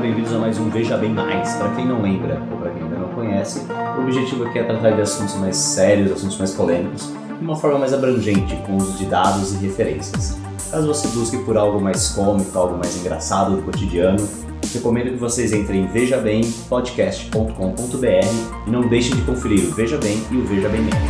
Bem-vindos a mais um Veja Bem Mais. Para quem não lembra ou para quem ainda não conhece, o objetivo aqui é tratar de assuntos mais sérios, assuntos mais polêmicos, de uma forma mais abrangente, com uso de dados e referências. Caso você busque por algo mais cômico, algo mais engraçado do cotidiano, recomendo que vocês entrem em vejabempodcast.com.br e não deixem de conferir o Veja Bem e o Veja Bem Menos.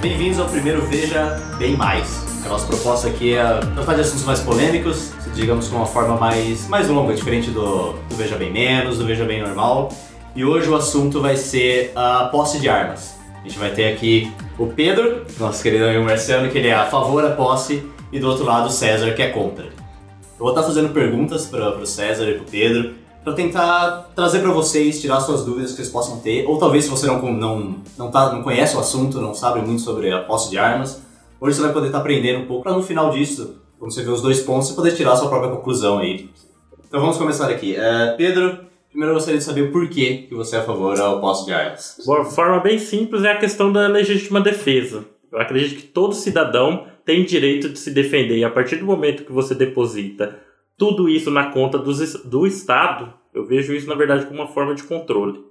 Bem-vindos ao primeiro Veja Bem Mais. A nossa proposta aqui é tratar de assuntos mais polêmicos, digamos com uma forma mais, mais longa, diferente do, do Veja Bem Menos, do Veja Bem Normal. E hoje o assunto vai ser a posse de armas. A gente vai ter aqui o Pedro, nosso querido amigo Marciano, que ele é a favor da posse, e do outro lado o César, que é contra. Eu vou estar fazendo perguntas para o César e para o Pedro, para tentar trazer para vocês, tirar suas dúvidas que vocês possam ter, ou talvez se você não, não, não, tá, não conhece o assunto, não sabe muito sobre a posse de armas, hoje você vai poder estar aprendendo um pouco, para no final disso, quando você ver os dois pontos, você poder tirar sua própria conclusão aí. Então vamos começar aqui. Uh, Pedro, primeiro eu gostaria de saber o porquê que você é a favor da posse de armas. Uma forma bem simples é a questão da legítima defesa. Eu acredito que todo cidadão tem direito de se defender e a partir do momento que você deposita tudo isso na conta do, do Estado, eu vejo isso na verdade como uma forma de controle.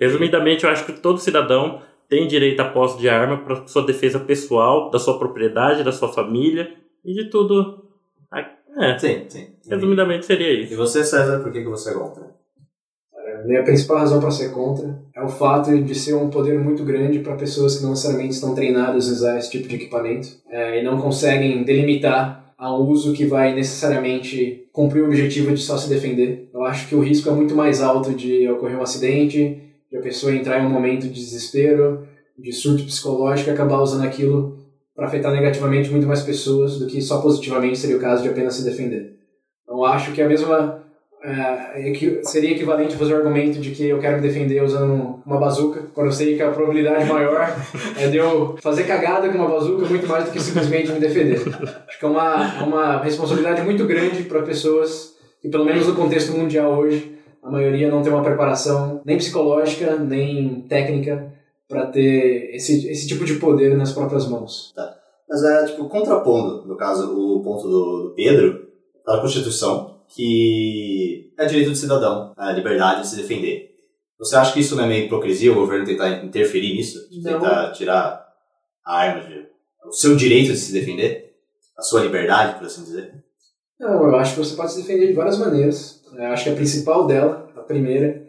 Resumidamente, eu acho que todo cidadão tem direito à posse de arma para sua defesa pessoal, da sua propriedade, da sua família e de tudo. É, sim, sim. Resumidamente seria E isso. você, César, por que, que você é contra? A minha principal razão para ser contra é o fato de ser um poder muito grande para pessoas que não necessariamente estão treinadas a usar esse tipo de equipamento é, e não conseguem delimitar a uso que vai necessariamente cumprir o objetivo de só se defender. Eu acho que o risco é muito mais alto de ocorrer um acidente, de a pessoa entrar em um momento de desespero, de surto psicológico e acabar usando aquilo para afetar negativamente muito mais pessoas do que só positivamente seria o caso de apenas se defender. Então acho que a mesma é, é seria equivalente fazer o argumento de que eu quero me defender usando uma bazuca, quando eu sei que a probabilidade maior é de eu fazer cagada com uma bazuca muito mais do que simplesmente me defender. Acho que é uma, é uma responsabilidade muito grande para pessoas que, pelo menos no contexto mundial hoje, a maioria não tem uma preparação nem psicológica, nem técnica para ter esse, esse tipo de poder nas próprias mãos. Tá. Mas é, tipo, contrapondo, no caso, o ponto do, do Pedro, da Constituição, que é direito do cidadão, a liberdade de se defender. Você acha que isso não é meio hipocrisia, o governo tentar interferir nisso? Tentar tirar a arma, de, o seu direito de se defender? A sua liberdade, por assim dizer? Não, eu acho que você pode se defender de várias maneiras. Eu acho que a principal dela, a primeira,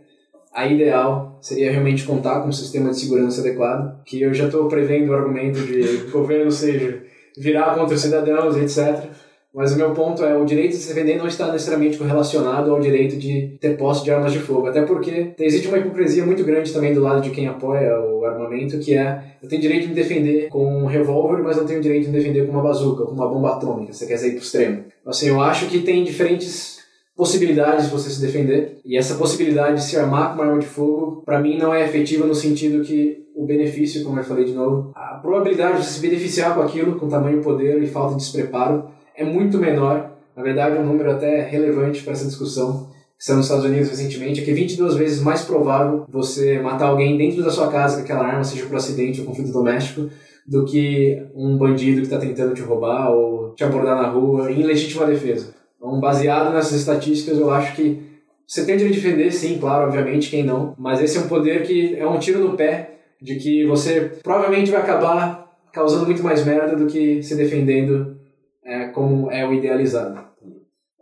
a ideal, seria realmente contar com um sistema de segurança adequado, que eu já estou prevendo o argumento de o governo seja virar contra os cidadãos, etc. Mas o meu ponto é o direito de se defender não está necessariamente correlacionado ao direito de ter posse de armas de fogo. Até porque existe uma hipocrisia muito grande também do lado de quem apoia o armamento, que é eu tenho direito de me defender com um revólver, mas não tenho direito de me defender com uma bazuca, com uma bomba atômica. Você quer sair pro extremo. Assim, eu acho que tem diferentes possibilidades de você se defender. E essa possibilidade de se armar com uma arma de fogo, para mim, não é efetiva no sentido que o benefício, como eu falei de novo, a probabilidade de você se beneficiar com aquilo, com tamanho poder e falta de despreparo, é muito menor. Na verdade, um número até relevante para essa discussão, que saiu nos Estados Unidos recentemente, é que é 22 vezes mais provável você matar alguém dentro da sua casa com aquela arma, seja por acidente ou conflito doméstico, do que um bandido que está tentando te roubar ou te abordar na rua em legítima defesa. Então, baseado nessas estatísticas, eu acho que você tem de defender, sim, claro, obviamente, quem não, mas esse é um poder que é um tiro no pé de que você provavelmente vai acabar causando muito mais merda do que se defendendo é, como é o idealizado.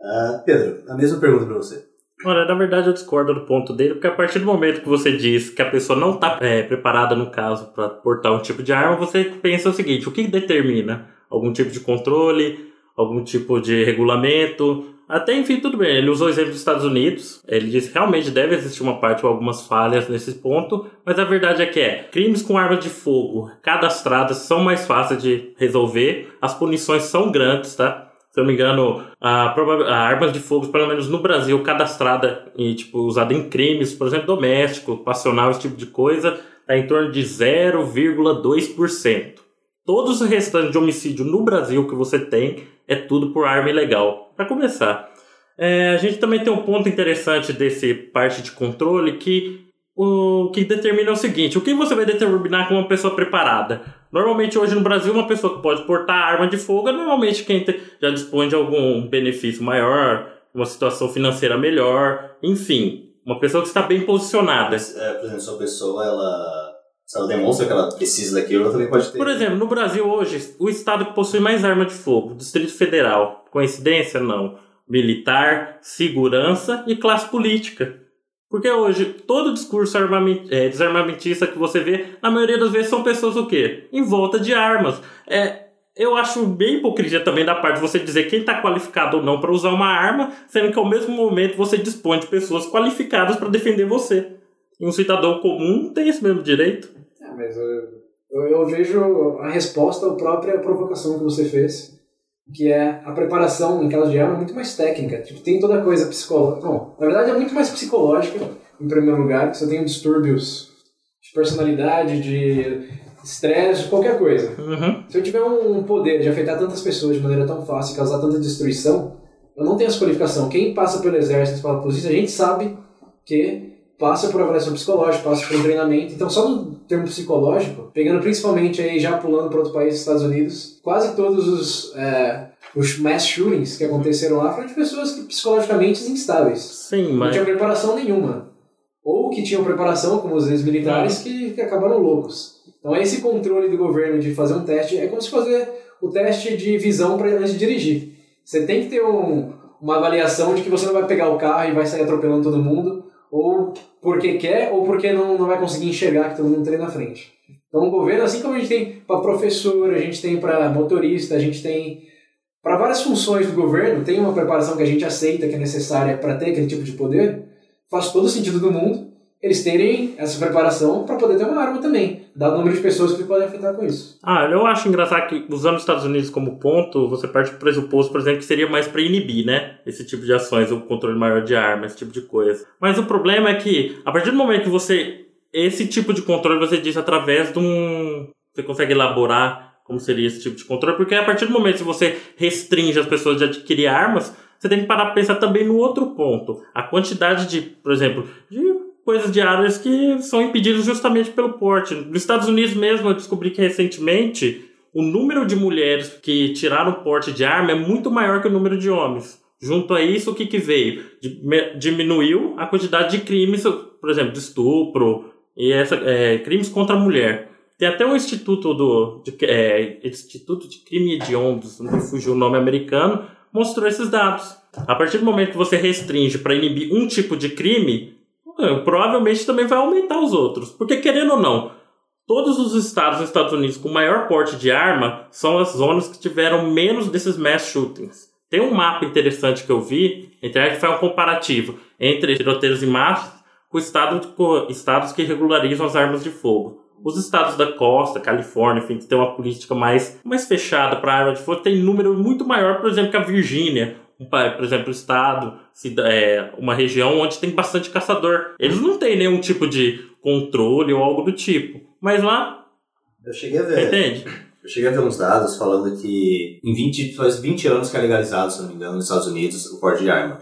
Ah, Pedro, a mesma pergunta para você. Olha, na verdade eu discordo do ponto dele, porque a partir do momento que você diz que a pessoa não está preparada, no caso, para portar um tipo de arma, você pensa o seguinte: o que determina? Algum tipo de controle, algum tipo de regulamento? Até enfim, tudo bem. Ele usou o exemplo dos Estados Unidos. Ele disse que realmente deve existir uma parte ou algumas falhas nesse ponto, mas a verdade é que é: crimes com armas de fogo cadastradas são mais fáceis de resolver, as punições são grandes, tá? se eu não me engano, a, a armas de fogo, pelo menos no Brasil, cadastrada e tipo, usada em crimes, por exemplo, doméstico, passional, esse tipo de coisa, está em torno de 0,2%. Todos os restantes de homicídio no Brasil que você tem é tudo por arma ilegal. Para começar, é, a gente também tem um ponto interessante desse parte de controle que o que determina é o seguinte: o que você vai determinar como uma pessoa preparada? Normalmente, hoje no Brasil, uma pessoa que pode portar arma de fogo é normalmente quem já dispõe de algum benefício maior, uma situação financeira melhor, enfim, uma pessoa que está bem posicionada. É, por exemplo, se pessoa ela, se ela demonstra que ela precisa daquilo, ela também pode ter. Por exemplo, no Brasil hoje, o estado que possui mais arma de fogo, Distrito Federal. Coincidência? Não. Militar, segurança e classe política. Porque hoje, todo discurso é, desarmamentista que você vê, na maioria das vezes são pessoas o quê? Em volta de armas. É, eu acho bem hipocrisia também da parte de você dizer quem está qualificado ou não para usar uma arma, sendo que ao mesmo momento você dispõe de pessoas qualificadas para defender você. E um cidadão comum tem esse mesmo direito. É, mas eu, eu, eu vejo a resposta à própria provocação que você fez que é a preparação caso de arma muito mais técnica. Tipo, tem toda a coisa psicológica. Bom, na verdade é muito mais psicológica, em primeiro lugar, você tem distúrbios de personalidade, de estresse, qualquer coisa. Uhum. Se eu tiver um poder de afetar tantas pessoas de maneira tão fácil e causar tanta destruição, eu não tenho essa qualificação. Quem passa pelo exército, pela polícia, a gente sabe que passa por avaliação psicológica, passa por um treinamento. Então, só no termo psicológico, pegando principalmente aí, já pulando para outro país, Estados Unidos, quase todos os, é, os mass shootings que aconteceram lá foram de pessoas que psicologicamente instáveis. Sim, mas... Não tinha preparação nenhuma. Ou que tinham preparação, como os ex-militares, que, que acabaram loucos. Então, esse controle do governo de fazer um teste é como se fazer o teste de visão para antes de dirigir. Você tem que ter um, uma avaliação de que você não vai pegar o carro e vai sair atropelando todo mundo, ou porque quer ou porque não, não vai conseguir enxergar que todo mundo tem na frente. Então o governo, assim como a gente tem para professor, a gente tem para motorista, a gente tem para várias funções do governo, tem uma preparação que a gente aceita que é necessária para ter aquele tipo de poder, faz todo sentido do mundo eles terem essa preparação para poder ter uma arma também, dado o número de pessoas que podem afetar com isso. Ah, eu acho engraçado que usando os Estados Unidos como ponto, você parte do pressuposto, por exemplo, que seria mais para inibir, né? Esse tipo de ações, o controle maior de armas, esse tipo de coisa. Mas o problema é que, a partir do momento que você. Esse tipo de controle você diz através de um. Você consegue elaborar como seria esse tipo de controle, porque a partir do momento que você restringe as pessoas de adquirir armas, você tem que parar para pensar também no outro ponto. A quantidade de, por exemplo, de coisas de áreas que são impedidas justamente pelo porte. Nos Estados Unidos mesmo, eu descobri que recentemente o número de mulheres que tiraram porte de arma é muito maior que o número de homens. Junto a isso, o que, que veio? Diminuiu a quantidade de crimes, por exemplo, de estupro e essa, é, crimes contra a mulher. Tem até um instituto do de, é, Instituto de Crime Hediondos, não fugiu o nome americano, mostrou esses dados. A partir do momento que você restringe para inibir um tipo de crime, provavelmente também vai aumentar os outros. Porque, querendo ou não, todos os estados dos Estados Unidos com maior porte de arma são as zonas que tiveram menos desses mass shootings. Tem um mapa interessante que eu vi, a internet faz um comparativo entre tiroteios em massa com, estado, com estados que regularizam as armas de fogo. Os estados da costa, Califórnia, enfim, que tem uma política mais, mais fechada para arma de fogo, tem número muito maior, por exemplo, que a Virgínia, por exemplo, o estado, é, uma região onde tem bastante caçador. Eles não têm nenhum tipo de controle ou algo do tipo. Mas lá. Eu cheguei a ver. Entende? Eu cheguei a ver uns dados falando que em 20, faz 20 anos que é legalizado, se não me engano, nos Estados Unidos o porte de arma.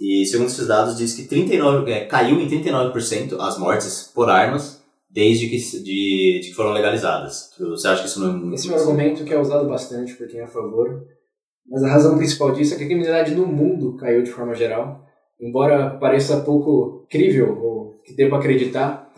E segundo esses dados, diz que 39, é, caiu em 39% as mortes por armas desde que, de, de que foram legalizadas. Você acha que isso não é Esse é um argumento que é usado bastante por quem é a favor. Mas a razão principal disso é que a criminalidade no mundo caiu de forma geral. Embora pareça pouco crível, ou que deva acreditar,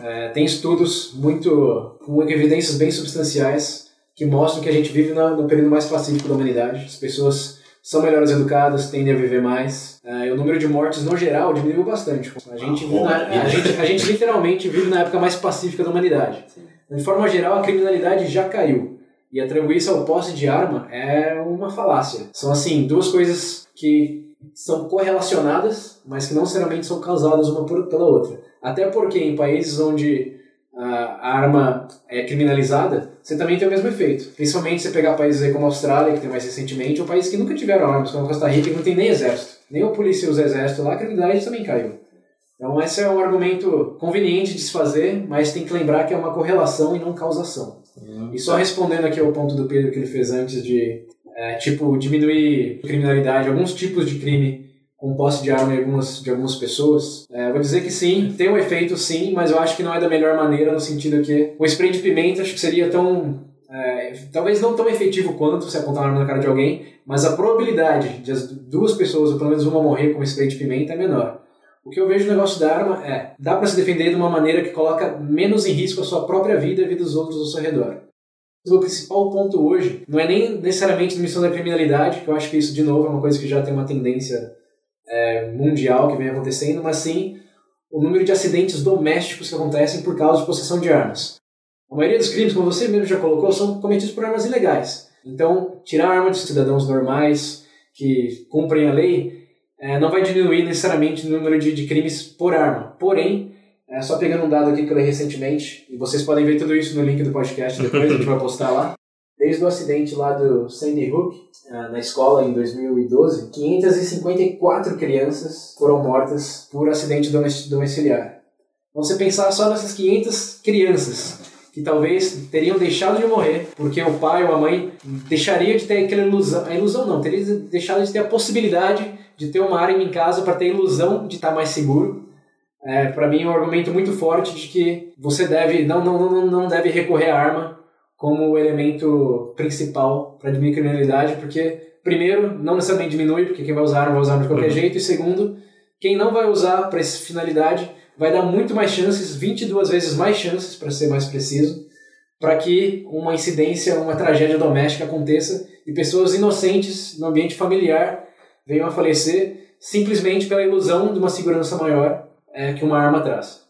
é, tem estudos muito com evidências bem substanciais que mostram que a gente vive no, no período mais pacífico da humanidade. As pessoas são melhores educadas, tendem a viver mais. É, e o número de mortes, no geral, diminuiu bastante. A gente, na, a, gente, a gente literalmente vive na época mais pacífica da humanidade. De forma geral, a criminalidade já caiu. E atribuir isso ao posse de arma é uma falácia. São, assim, duas coisas que são correlacionadas, mas que não necessariamente são causadas uma pela outra. Até porque em países onde a arma é criminalizada, você também tem o mesmo efeito. Principalmente se pegar países como a Austrália, que tem mais recentemente, ou países que nunca tiveram armas, como Costa Rica, que não tem nem exército. Nem a polícia usa exército lá, a criminalidade também caiu. Então esse é um argumento conveniente de se fazer, mas tem que lembrar que é uma correlação e não causação. Uhum. E só respondendo aqui ao ponto do Pedro que ele fez antes de, é, tipo, diminuir criminalidade, alguns tipos de crime com posse de arma de algumas, de algumas pessoas. É, vou dizer que sim, tem um efeito sim, mas eu acho que não é da melhor maneira, no sentido que o spray de pimenta acho que seria tão. É, talvez não tão efetivo quanto você apontar uma arma na cara de alguém, mas a probabilidade de as duas pessoas, ou pelo menos uma morrer com spray de pimenta é menor. O que eu vejo no negócio da arma é, dá para se defender de uma maneira que coloca menos em risco a sua própria vida e a vida dos outros ao seu redor. O principal ponto hoje não é nem necessariamente a missão da criminalidade, que eu acho que isso, de novo, é uma coisa que já tem uma tendência é, mundial que vem acontecendo, mas sim o número de acidentes domésticos que acontecem por causa de possessão de armas. A maioria dos crimes, como você mesmo já colocou, são cometidos por armas ilegais. Então, tirar a arma de cidadãos normais que cumprem a lei é, não vai diminuir necessariamente o número de, de crimes por arma. Porém, é, só pegando um dado aqui que eu li recentemente, e vocês podem ver tudo isso no link do podcast depois, a gente vai postar lá. Desde o acidente lá do Sandy Hook, é, na escola em 2012, 554 crianças foram mortas por acidente domiciliar. Então, você pensar só nessas 500 crianças que talvez teriam deixado de morrer porque o pai ou a mãe deixaria de ter aquela ilusão, a ilusão não, teria deixado de ter a possibilidade de ter uma arma em casa para ter a ilusão de estar mais seguro é, para mim é um argumento muito forte de que você deve não não não não deve recorrer à arma como elemento principal para diminuir a criminalidade, porque primeiro não necessariamente diminui, porque quem vai usar arma vai usar arma de qualquer uhum. jeito, e segundo, quem não vai usar para essa finalidade vai dar muito mais chances, 22 vezes mais chances, para ser mais preciso, para que uma incidência, uma tragédia doméstica aconteça e pessoas inocentes no ambiente familiar venham a falecer simplesmente pela ilusão de uma segurança maior é, que uma arma traz.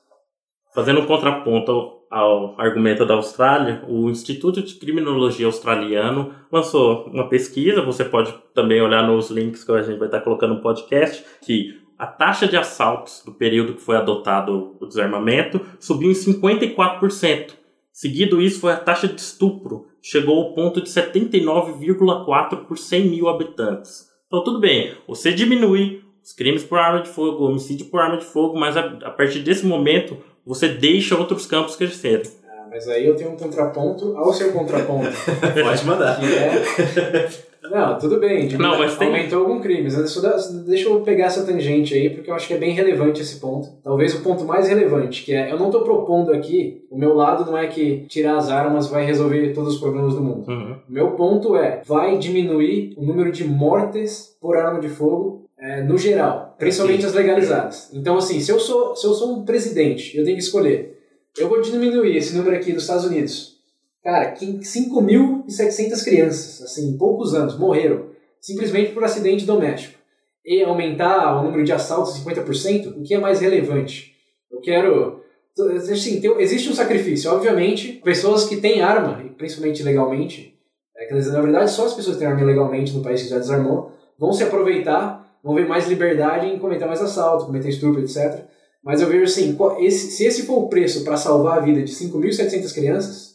Fazendo um contraponto ao argumento da Austrália, o Instituto de Criminologia Australiano lançou uma pesquisa, você pode também olhar nos links que a gente vai estar colocando no podcast, que a taxa de assaltos do período que foi adotado o desarmamento subiu em 54%. Seguido isso foi a taxa de estupro, chegou ao ponto de 79,4 por 100 mil habitantes. Então tudo bem, você diminui os crimes por arma de fogo, homicídio por arma de fogo, mas a, a partir desse momento você deixa outros campos crescerem. Ah, mas aí eu tenho um contraponto ao seu contraponto. Pode mandar. É... Não, tudo bem. Tipo, não, mas tem... Aumentou algum crime. Deixa eu pegar essa tangente aí, porque eu acho que é bem relevante esse ponto. Talvez o ponto mais relevante, que é, eu não estou propondo aqui, o meu lado não é que tirar as armas vai resolver todos os problemas do mundo. Uhum. Meu ponto é, vai diminuir o número de mortes por arma de fogo é, no geral, principalmente as legalizadas. Então, assim, se eu sou, se eu sou um presidente, eu tenho que escolher. Eu vou diminuir esse número aqui dos Estados Unidos. Cara, 5.700 crianças, assim, em poucos anos, morreram simplesmente por acidente doméstico. E aumentar o número de assaltos 50%, o que é mais relevante? Eu quero. Assim, tem, existe um sacrifício. Obviamente, pessoas que têm arma, principalmente legalmente, é, quer dizer, na verdade, só as pessoas que têm arma legalmente no país que já desarmou, vão se aproveitar vão ver mais liberdade em cometer mais assalto, cometer estupro, etc. Mas eu vejo assim, esse, se esse for o preço para salvar a vida de 5.700 crianças,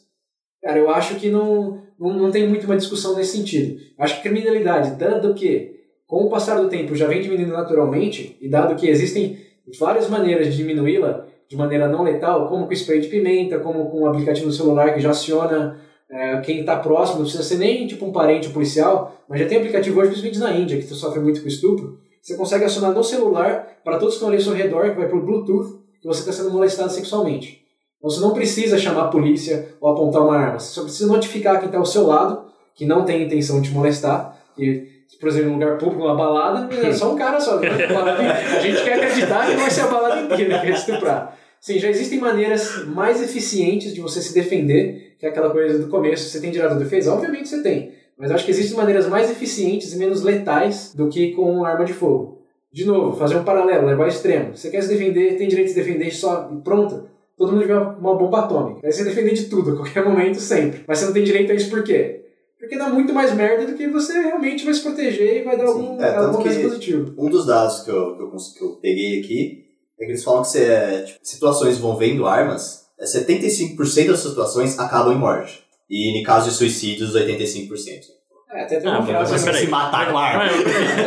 cara, eu acho que não, não, não tem muito uma discussão nesse sentido. Acho que criminalidade, dado que, com o passar do tempo, já vem diminuindo naturalmente, e dado que existem várias maneiras de diminuí-la de maneira não letal, como com spray de pimenta, como com o aplicativo no celular que já aciona é, quem está próximo, não precisa ser nem tipo um parente policial, mas já tem aplicativo hoje, principalmente na Índia, que sofre muito com estupro. Você consegue acionar no celular para todos que estão ali ao seu redor, que vai para o Bluetooth, que você está sendo molestado sexualmente. Então você não precisa chamar a polícia ou apontar uma arma, você só precisa notificar quem está ao seu lado, que não tem intenção de te molestar, e, por exemplo, em um lugar público, uma balada, é só um cara só. a gente quer acreditar que vai ser a balada inteira que quer estuprar. Sim, já existem maneiras mais eficientes de você se defender, que é aquela coisa do começo. Você tem direito à defesa? Obviamente você tem. Mas acho que existem maneiras mais eficientes e menos letais do que com arma de fogo. De novo, fazer um paralelo, levar ao extremo. Você quer se defender, tem direito de se defender só e pronto. Todo mundo tiver uma bomba atômica. Vai se defender de tudo, a qualquer momento, sempre. Mas você não tem direito a isso por quê? Porque dá muito mais merda do que você realmente vai se proteger e vai dar Sim, algum, é, algum. Um dos dados que eu, que eu, que eu peguei aqui é que eles falam que se, é, tipo, situações envolvendo armas, 75% é, das situações acabam em morte. E em caso de suicídios, 85%. É, até tem uma ah, frase você se matar com arma.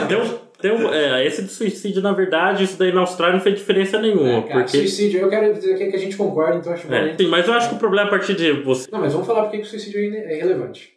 Deu, deu, é, esse de suicídio, na verdade, isso daí na Austrália não fez diferença nenhuma. É, cara, porque... Suicídio, eu quero dizer que a gente concorda, então acho é, Sim, mas eu acho que o problema é a partir de você. Não, mas vamos falar porque que o suicídio é irrelevante.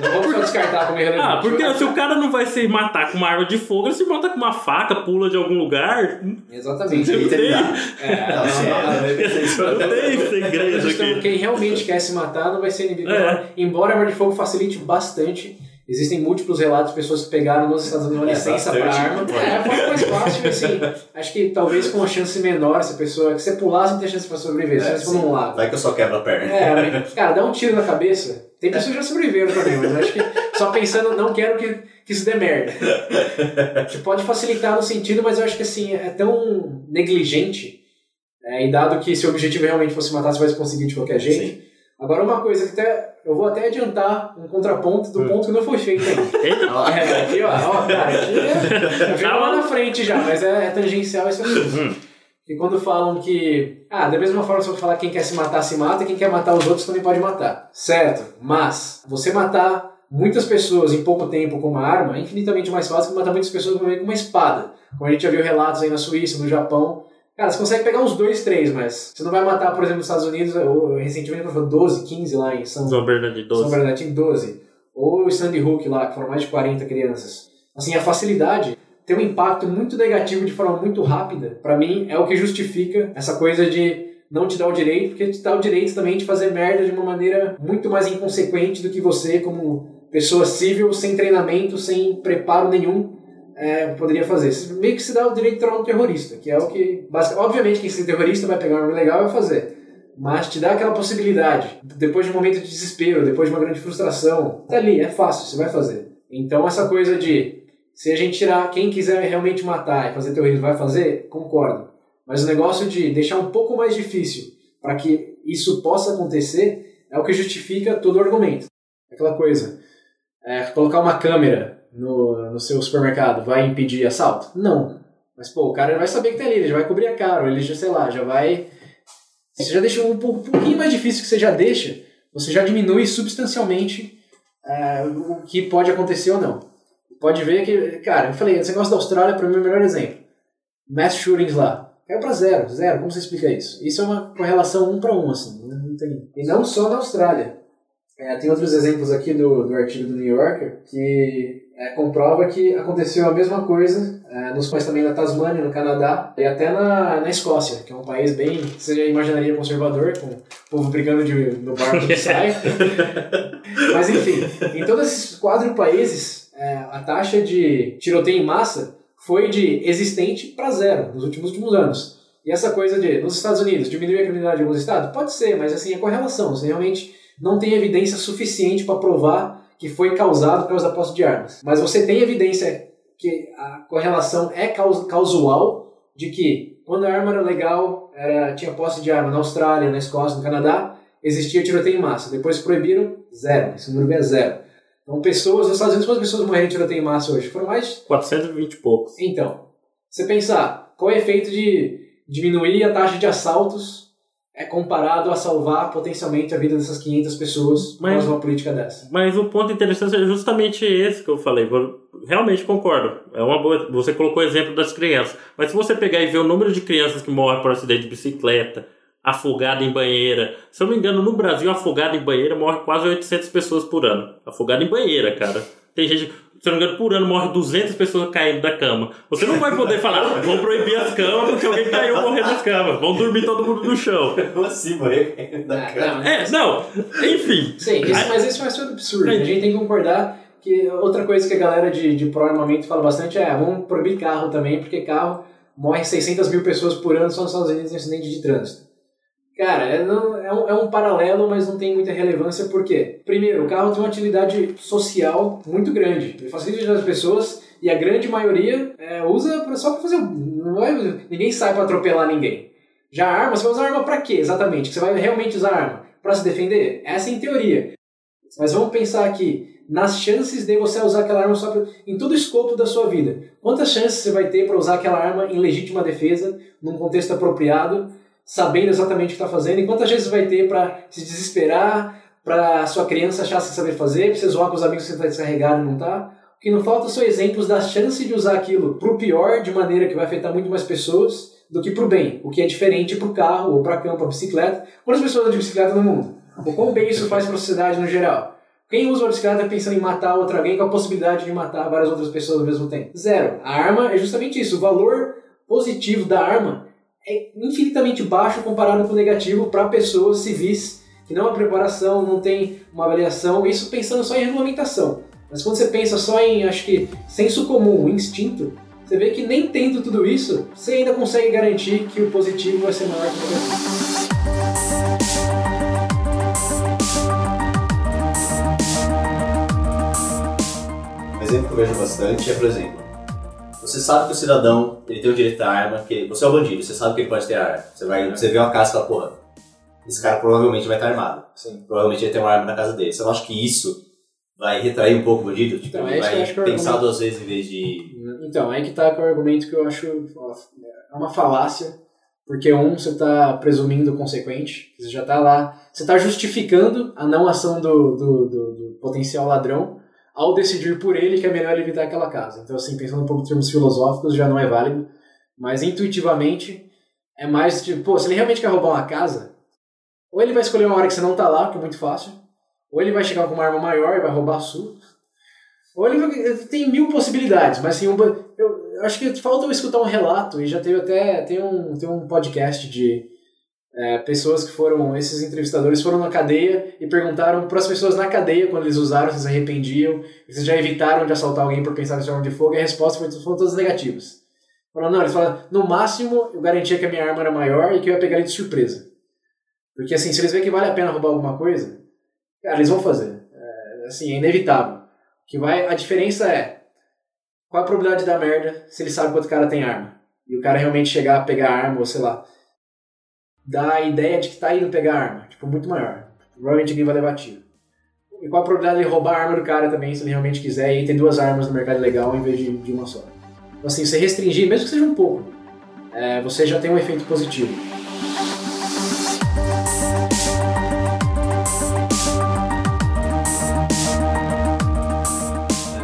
Não vamos só descartar como irrelevante. Ah, porque se o cara não vai se matar com uma arma de fogo, ele se mata com uma faca, pula de algum lugar. Exatamente. Não tem, É, Não, sim, é, não tem segredo Justamente aqui. quem realmente quer se matar não vai ser inimigo. É. Embora a arma de fogo facilite bastante, existem múltiplos relatos de pessoas que pegaram nos Estados Unidos uma É, licença para arma. É, a forma mais fácil, assim, acho que talvez com uma chance menor, se a pessoa. que você pular, você não tem chance pra sobreviver, se É, você for sim. num lago. Vai que eu só quebro a perna. É, mas, cara, dá um tiro na cabeça. Tem pessoas que já sobreviveram também, mas acho que só pensando, não quero que, que isso dê merda. Que pode facilitar no sentido, mas eu acho que assim, é tão negligente, é, e dado que se o objetivo realmente fosse matar, você vai conseguir de qualquer jeito. Sim. Agora, uma coisa que até, eu vou até adiantar um contraponto do Hum. ponto que não foi feito ainda. Eita, Ó, É, aqui, ó, ó, cara, aqui é, lá na frente já, mas é, é tangencial esse assunto. Hum. E quando falam que, ah, da mesma forma que você falar quem quer se matar, se mata, quem quer matar os outros também pode matar. Certo, mas você matar muitas pessoas em pouco tempo com uma arma é infinitamente mais fácil que matar muitas pessoas com uma espada. Como a gente já viu relatos aí na Suíça, no Japão. Cara, você consegue pegar uns dois, três, mas você não vai matar, por exemplo, nos Estados Unidos, ou recentemente foi 12, 15 lá em São, São Bernardino São 12. Bernardino, 12. Ou o Sandy Hook lá, que foram mais de 40 crianças. Assim, a facilidade tem um impacto muito negativo de forma muito rápida, pra mim, é o que justifica essa coisa de não te dar o direito, porque te dá o direito também de fazer merda de uma maneira muito mais inconsequente do que você, como pessoa civil, sem treinamento, sem preparo nenhum, é, poderia fazer. Meio que se dá o direito de tornar um terrorista, que é o que. Obviamente, quem se terrorista vai pegar uma arma legal e vai fazer. Mas te dá aquela possibilidade, depois de um momento de desespero, depois de uma grande frustração, tá ali, é fácil, você vai fazer. Então, essa coisa de se a gente tirar quem quiser realmente matar e fazer terrorismo, vai fazer, concordo. Mas o negócio de deixar um pouco mais difícil para que isso possa acontecer é o que justifica todo o argumento. Aquela coisa, é, colocar uma câmera no, no seu supermercado vai impedir assalto? Não. Mas, pô, o cara vai saber que tá ali, ele já vai cobrir a cara, ele já, sei lá, já vai... Você já deixa um, pou- pouquinho mais difícil que você já deixa, você já diminui substancialmente é, o que pode acontecer ou não. Pode ver que, cara, eu falei, esse negócio da Austrália, pra mim, é o melhor exemplo. Mass shootings lá. Caiu pra zero, zero. Como você explica isso? Isso é uma correlação um para um, assim. Não tem... E não só na Austrália. É, tem outros exemplos aqui do, do artigo do New Yorker que é, comprova que aconteceu a mesma coisa é, nos países também na Tasmânia, no Canadá e até na, na Escócia, que é um país bem, você já imaginaria conservador, com o povo brigando de, no barco de saia. Mas enfim, em todos esses quatro países, é, a taxa de tiroteio em massa foi de existente para zero nos últimos, últimos anos. E essa coisa de, nos Estados Unidos, diminuir a criminalidade em alguns estados? Pode ser, mas assim, é correlação. Você realmente não tem evidência suficiente para provar que foi causado da posse de armas. Mas você tem evidência que a correlação é caus causal de que quando a arma era legal, era, tinha posse de arma na Austrália, na Escócia, no Canadá, existia tiroteio em massa. Depois proibiram, zero. Esse número é zero. Então, pessoas, nos Estados Unidos, quantas pessoas morreram em tiroteio em massa hoje? Foram mais de 420 e poucos. então, você pensar qual é o efeito de diminuir a taxa de assaltos é comparado a salvar potencialmente a vida dessas 500 pessoas Mas- de uma política dessa. Mas o ponto interessante é justamente esse que eu falei. Vou- Realmente concordo. É uma boa. Você colocou o exemplo das crianças. Mas se você pegar e ver o número de crianças que morrem por acidente de bicicleta, afogada em banheira. Se eu não me engano, no Brasil, afogada em banheira morre quase 800 pessoas por ano. Afogada em banheira, cara. Tem gente, se eu não me engano, por ano morre 200 pessoas caindo da cama. Você não vai poder falar, vão proibir as camas porque alguém caiu morrendo das camas. Vão dormir todo mundo no chão. Como assim, morrer da Ah, cama? não, É, não. Enfim. Sim, isso- mas isso é um absurdo. absurdo. A gente tem que concordar que outra coisa que a galera de, de pró-armamento fala bastante é vamos proibir carro também, porque carro morre 600 mil pessoas por ano só nos Estados Unidos em acidente de trânsito. Cara, é, não- é um, é um paralelo, mas não tem muita relevância, por quê? Primeiro, o carro tem uma utilidade social muito grande. Ele facilita a vida das pessoas e a grande maioria é, usa só para fazer. Não é, ninguém sai para atropelar ninguém. Já a arma, você vai usar arma pra quê, exatamente? Você vai realmente usar arma? Pra se defender? Essa é em teoria. Mas vamos pensar aqui nas chances de você usar aquela arma só pra, em todo o escopo da sua vida. Quantas chances você vai ter para usar aquela arma em legítima defesa, num contexto apropriado, sabendo exatamente o que está fazendo? E quantas você vai ter para se desesperar, para sua criança achar sem saber fazer, para você zoar com os amigos que você está descarregado e não tá? O que não falta são exemplos da chance de usar aquilo pro pior, de maneira que vai afetar muito mais pessoas, do que pro bem. O que é diferente pro carro, ou pra campo, pra bicicleta. Quantas pessoas andam de bicicleta no mundo? O quão bem isso faz para a sociedade no geral? Quem usa uma bicicleta pensando em matar outro alguém com a possibilidade de matar várias outras pessoas ao mesmo tempo? Zero. A arma é justamente isso. O valor positivo da arma é infinitamente baixo comparado com o negativo para pessoas civis que não há preparação, não tem uma avaliação, isso pensando só em regulamentação. Mas quando você pensa só em, acho que, senso comum, instinto, você vê que nem tendo tudo isso, você ainda consegue garantir que o positivo vai ser maior que o negativo. Um exemplo que eu vejo bastante é, por exemplo, você sabe que o cidadão ele tem o direito à arma, que você é o bandido, você sabe que ele pode ter arma. Você, vai, você vê uma casa e fala, porra, esse cara provavelmente vai estar armado. Sim. Provavelmente ele tem uma arma na casa dele. Você não acha que isso vai retrair um pouco o bandido? Tipo, Então, ele é vai eu pensar argumento- duas vezes em vez de. Então, aí que tá com o argumento que eu acho é uma falácia, porque um, você tá presumindo o consequente, você já tá lá, você tá justificando a não ação do, do, do- do potencial ladrão ao decidir por ele que é melhor evitar aquela casa. Então, assim, pensando um pouco em termos filosóficos, já não é válido, mas intuitivamente é mais tipo, pô, se ele realmente quer roubar uma casa, ou ele vai escolher uma hora que você não tá lá, que é muito fácil, ou ele vai chegar com uma arma maior e vai roubar a sua, ou ele vai, tem mil possibilidades, mas assim, um, eu, eu acho que falta eu escutar um relato, e já teve até, tem um, tem um podcast de é, pessoas que foram, esses entrevistadores foram na cadeia e perguntaram para as pessoas na cadeia, quando eles usaram, se arrependiam, se já evitaram de assaltar alguém por pensar em arma de fogo, e a resposta foi, foram todas negativas. Falaram, não, eles falaram, no máximo eu garantia que a minha arma era maior e que eu ia pegar ele de surpresa. Porque assim, se eles verem que vale a pena roubar alguma coisa, cara, eles vão fazer. É, assim, é inevitável. Que vai, a diferença é qual a probabilidade da merda se ele sabe quanto cara tem arma. E o cara realmente chegar a pegar a arma, ou sei lá, dá a ideia de que tá indo pegar arma. Tipo, muito maior. Provavelmente ninguém vai levar tiro. E qual a probabilidade de roubar a arma do cara também, se ele realmente quiser, e ter duas armas no mercado legal em vez de, de uma só. Então, assim, você restringir, mesmo que seja um pouco, é, você já tem um efeito positivo.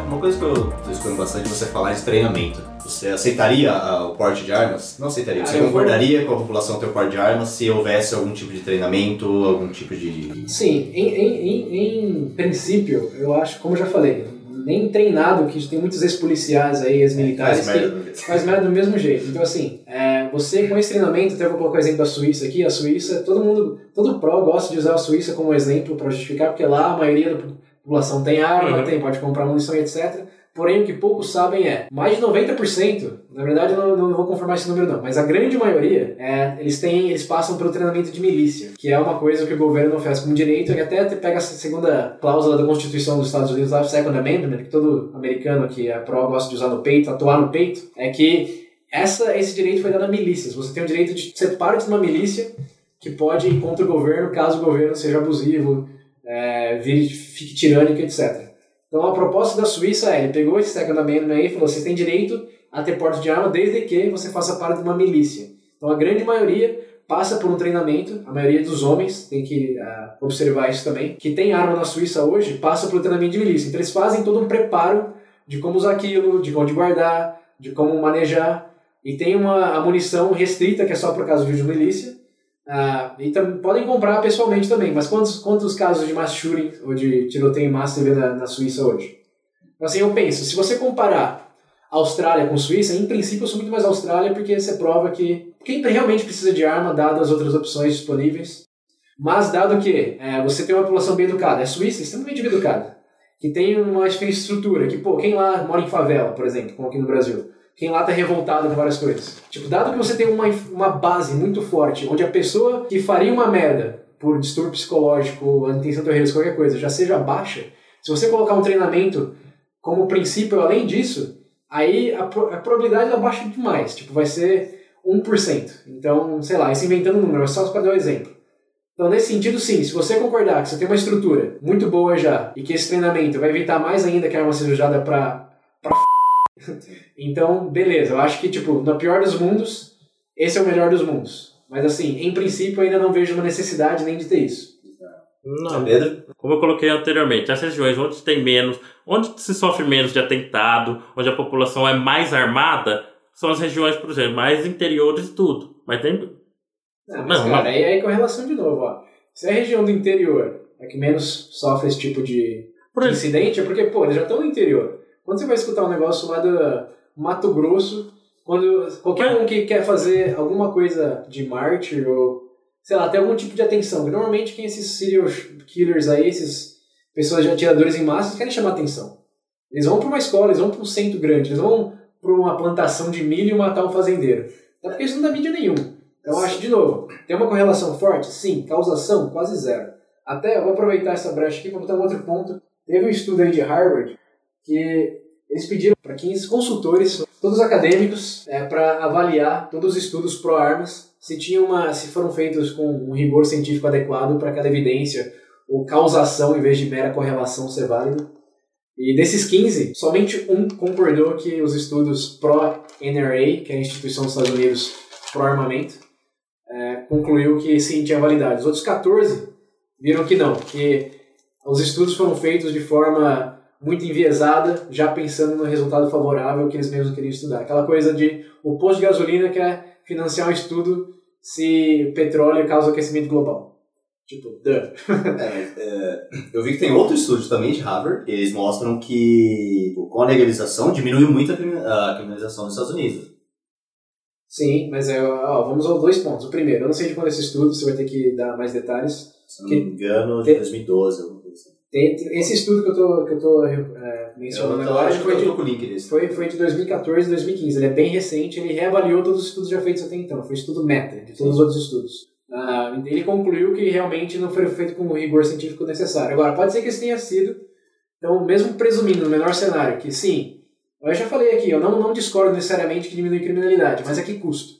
Uma coisa que eu tô escutando bastante você falar é de treinamento. Você aceitaria ah, o porte de armas? Não aceitaria. Você Ah, eu vou- concordaria com a população ter o porte de armas se houvesse algum tipo de treinamento, algum tipo de. Sim, em, em, em, em princípio, eu acho, como eu já falei, nem treinado, que tem muitos ex-policiais aí, ex-militares, Faz que merda. faz merda do mesmo jeito. Então, assim, é, você com esse treinamento, até vou colocar o exemplo da Suíça aqui, a Suíça, todo mundo, todo pró gosta de usar a Suíça como exemplo para justificar, porque lá a maioria da população tem arma, Uhum. tem, pode comprar munição e etc. Porém, o que poucos sabem é, mais de 90%, na verdade eu não, não vou confirmar esse número não, mas a grande maioria, é, eles têm, eles passam pelo treinamento de milícia, que é uma coisa que o governo oferece como direito, e até pega a segunda cláusula da Constituição dos Estados Unidos, lá, o Second Amendment, que todo americano que é pró gosta de usar no peito, atuar no peito, é que essa, esse direito foi dado a milícias. Você tem o direito de ser parte de uma milícia que pode ir contra o governo caso o governo seja abusivo, é, fique tirânico, etc. Então a proposta da Suíça é, ele pegou esse second amendment aí e falou, você tem direito a ter porte de arma desde que você faça parte de uma milícia. Então a grande maioria passa por um treinamento, a maioria dos homens, tem que ah, observar isso também, que tem arma na Suíça hoje, passa por um treinamento de milícia. Então eles fazem todo um preparo de como usar aquilo, de onde guardar, de como manejar, e tem uma a munição restrita, que é só por caso de milícia, ah, e podem comprar pessoalmente também, mas quantos, quantos casos de mass shooting ou de tiroteio em massa você vê na, na Suíça hoje? Então, assim, eu penso, se você comparar Austrália com Suíça, em princípio eu sou muito mais Austrália porque você prova que quem realmente precisa de arma, dado as outras opções disponíveis, mas dado que é, você tem uma população bem educada, a Suíça é extremamente bem educada, que tem uma infraestrutura, que pô, quem lá mora em favela, por exemplo, como aqui no Brasil, quem lá tá revoltado com várias coisas. Tipo, dado que você tem uma, uma base muito forte, onde a pessoa que faria uma merda por distúrbio psicológico, intenção terrorista, qualquer coisa, já seja baixa, se você colocar um treinamento como princípio além disso, aí a, a probabilidade ela baixa demais. Tipo, vai ser 1%. Então, sei lá, isso inventando um número, é só para dar um exemplo. Então, nesse sentido, sim, se você concordar que você tem uma estrutura muito boa já e que esse treinamento vai evitar mais ainda que a arma seja usada para então, beleza, eu acho que, tipo, no pior dos mundos, esse é o melhor dos mundos. Mas, assim, em princípio, eu ainda não vejo uma necessidade nem de ter isso. Não. Pedro? Como eu coloquei anteriormente, as regiões onde tem menos, onde se sofre menos de atentado, onde a população é mais armada, são as regiões, por exemplo, mais interiores e tudo. Mas tem. Não, mas, Não, cara, aí é com relação de novo, ó. Se é a região do interior é que menos sofre esse tipo de de incidente é porque, pô, eles já estão no interior. Quando você vai escutar um negócio lá do Mato Grosso, quando qualquer um que quer fazer alguma coisa de mártir ou, sei lá, ter algum tipo de atenção, porque normalmente quem esses serial killers aí, esses pessoas de atiradores em massa, querem chamar atenção. Eles vão para uma escola, eles vão para um centro grande, eles vão para uma plantação de milho e matar um fazendeiro. Até porque isso não dá mídia nenhum. Então, eu acho, de novo, tem uma correlação forte? Sim. Causação? Quase zero. Até, vou aproveitar essa brecha aqui para botar um outro ponto. Teve um estudo aí de Harvard que eles pediram para 15 consultores, todos acadêmicos, é, para avaliar todos os estudos pró-armas, se, uma, se foram feitos com um rigor científico adequado para cada evidência ou causação em vez de mera correlação ser válida. E desses 15, somente um concordou que os estudos pró-NRA, que é a instituição dos Estados Unidos pró-armamento, é, concluiu que sim, tinha validade. Os outros 14 viram que não, que os estudos foram feitos de forma muito enviesada, já pensando no resultado favorável que eles mesmos queriam estudar. Aquela coisa de o posto de gasolina quer financiar um estudo se petróleo causa aquecimento global. Tipo, duh. é, é, eu vi que tem outro estudo também de Harvard, que eles mostram que com a legalização diminuiu muito a criminalização nos Estados Unidos. Sim, mas é, ó, vamos aos dois pontos. O primeiro, eu não sei de quando é esse estudo, você vai ter que dar mais detalhes. Se não me engano, de 2012. Esse estudo que eu tô, que eu tô é, mencionando agora foi de, link desse. Foi, foi de 2014 2015. Ele é bem recente, ele reavaliou todos os estudos já feitos até então. Foi estudo meta de todos Sim. os outros estudos. Uh, ele concluiu que realmente não foi feito com o rigor científico necessário. Agora, pode ser que isso tenha sido, então, mesmo presumindo no menor cenário que sim, eu já falei aqui, eu não, não discordo necessariamente que diminui criminalidade, mas a que custo?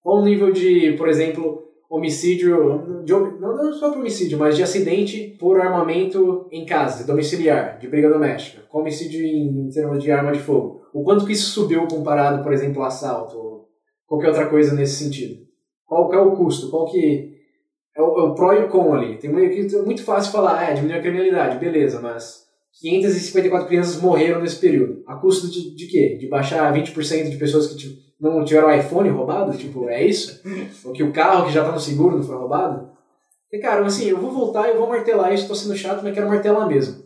Qual o nível de, por exemplo, homicídio, de, não, só por homicídio, mas de acidente por armamento em casa, domiciliar, de briga doméstica, com homicídio em, em termos de arma de fogo? O quanto que isso subiu comparado, por exemplo, ao assalto ou qualquer outra coisa nesse sentido? Qual que é o custo? Qual que é o, é o pró e o con ali? Tem é muito fácil falar, é, diminuir a criminalidade, beleza, mas 554 crianças morreram nesse período. A custo de, de quê? De baixar 20% de pessoas que não tiveram iPhone roubado? Tipo, é isso? Ou que o carro que já tá no seguro não foi roubado? E, cara, assim, eu vou voltar e eu vou martelar isso, tô sendo chato, mas quero martelar mesmo.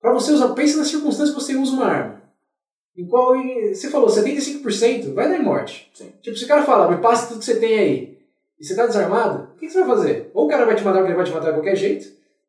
Para você usar, pense nas circunstâncias que você usa uma arma. Em qual. Você falou 75%, vai dar em morte. Sim. Tipo, se o cara falar, me passa tudo que você tem aí, e você tá desarmado, o que, que você vai fazer? Ou o cara vai te matar porque ele vai te matar de qualquer jeito,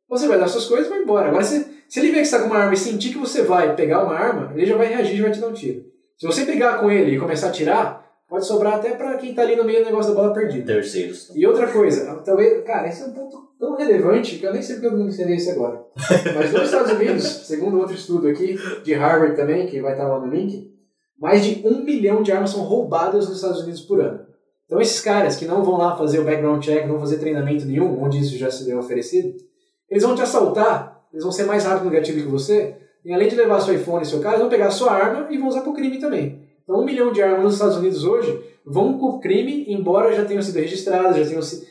ou você vai dar suas coisas e vai embora. Agora, você se ele ver que você está com uma arma e sentir que você vai pegar uma arma, ele já vai reagir e vai te dar um tiro. Se você brigar com ele e começar a tirar, pode sobrar até para quem está ali no meio do negócio da bola perdida. Terceiros. E outra coisa, talvez, cara, esse é um ponto tão relevante que eu nem sei porque eu não ensinei isso agora. Mas nos Estados Unidos, segundo outro estudo aqui, de Harvard também, que vai estar lá no link, mais de um milhão de armas são roubadas nos Estados Unidos por ano. Então esses caras que não vão lá fazer o background check, não vão fazer treinamento nenhum, onde isso já se deu oferecido, eles vão te assaltar eles vão ser mais rápidos no gatilho que você, e além de levar seu iPhone e seu carro, eles vão pegar sua arma e vão usar para o crime também. Então, um milhão de armas nos Estados Unidos hoje vão com o crime, embora já tenham sido registradas, já tenham sido,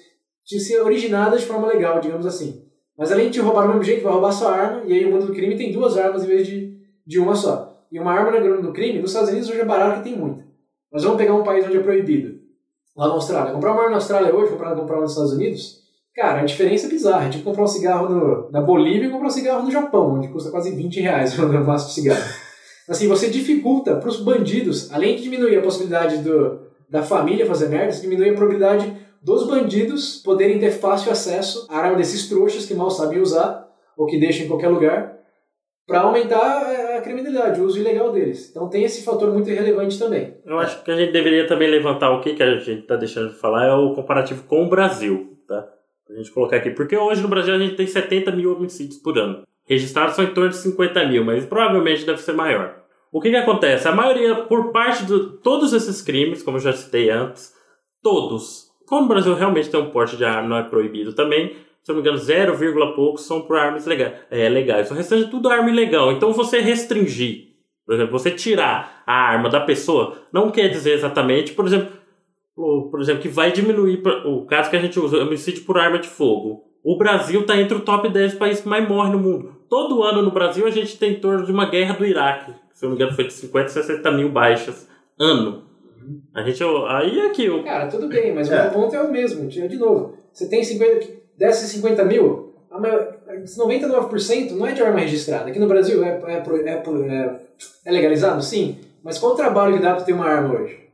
sido originadas de forma legal, digamos assim. Mas além de te roubar do mesmo jeito, vai roubar sua arma, e aí o mundo do crime tem duas armas em vez de, de uma só. E uma arma no do crime, nos Estados Unidos hoje é barato que tem muita. Nós vamos pegar um país onde é proibido. Lá na Austrália. Comprar uma arma na Austrália hoje, comprar, comprar uma nos Estados Unidos, Cara, a diferença é bizarra. É tipo comprar um cigarro no, na Bolívia e comprar um cigarro no Japão, onde custa quase 20 reais um maço de cigarro. Assim, você dificulta para os bandidos, além de diminuir a possibilidade do, da família fazer merda, você diminui a probabilidade dos bandidos poderem ter fácil acesso à arma desses trouxas que mal sabem usar ou que deixam em qualquer lugar para aumentar a criminalidade, o uso ilegal deles. Então tem esse fator muito relevante também. Eu acho que a gente deveria também levantar o que, que a gente está deixando de falar é o comparativo com o Brasil? A gente colocar aqui. Porque hoje no Brasil a gente tem 70 mil homicídios por ano. Registrados são em torno de 50 mil, mas provavelmente deve ser maior. O que, que acontece? A maioria, por parte de todos esses crimes, como eu já citei antes, todos, como o Brasil realmente tem um porte de arma, não é proibido também, se não me engano, 0, poucos são por armas legais. É, legais. O restante é tudo arma ilegal. Então você restringir, por exemplo, você tirar a arma da pessoa, não quer dizer exatamente, por exemplo, por exemplo, que vai diminuir o caso que a gente usa, homicídio por arma de fogo. O Brasil está entre o top 10 países que mais morrem no mundo. Todo ano no Brasil a gente tem em torno de uma guerra do Iraque. Se eu não me engano, foi de 50, 60 mil baixas. Ano. A gente. Aí é aqui. Eu... Cara, tudo bem, mas é. o ponto é o mesmo. De novo, você tem 50. Desses 50 mil, a maior, 99% não é de arma registrada. Aqui no Brasil é, é, é, é, é legalizado, sim. Mas qual o trabalho que dá para ter uma arma hoje?